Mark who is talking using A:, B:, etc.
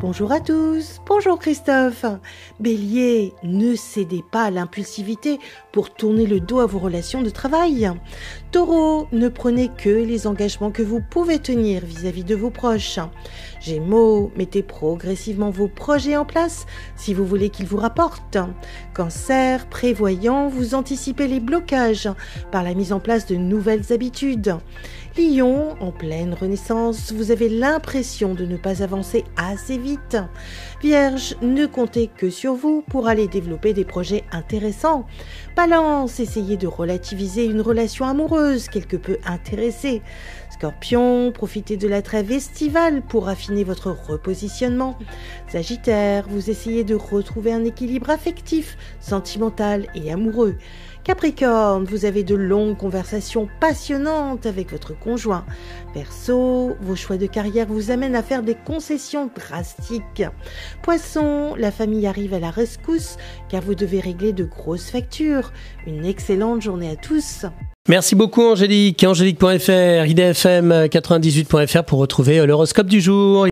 A: Bonjour à tous, bonjour Christophe. Bélier, ne cédez pas à l'impulsivité pour tourner le dos à vos relations de travail. Taureau, ne prenez que les engagements que vous pouvez tenir vis-à-vis de vos proches. Gémeaux, mettez progressivement vos projets en place si vous voulez qu'ils vous rapportent. Cancer, prévoyant, vous anticipez les blocages par la mise en place de nouvelles habitudes. Lion, en pleine renaissance, vous avez l'impression de ne pas avancer assez vite. Vierge, ne comptez que sur vous pour aller développer des projets intéressants. Balance, essayez de relativiser une relation amoureuse quelque peu intéressée. Scorpion, profitez de la trêve estivale pour affiner votre repositionnement. Sagittaire, vous essayez de retrouver un équilibre affectif, sentimental et amoureux. Capricorne, vous avez de longues conversations passionnantes avec votre conjoint. Verseau, vos choix de carrière vous amènent à faire des concessions drastiques. Poisson, la famille arrive à la rescousse car vous devez régler de grosses factures. Une excellente journée à tous.
B: Merci beaucoup Angélique. Angélique.fr, idfm98.fr pour retrouver l'horoscope du jour.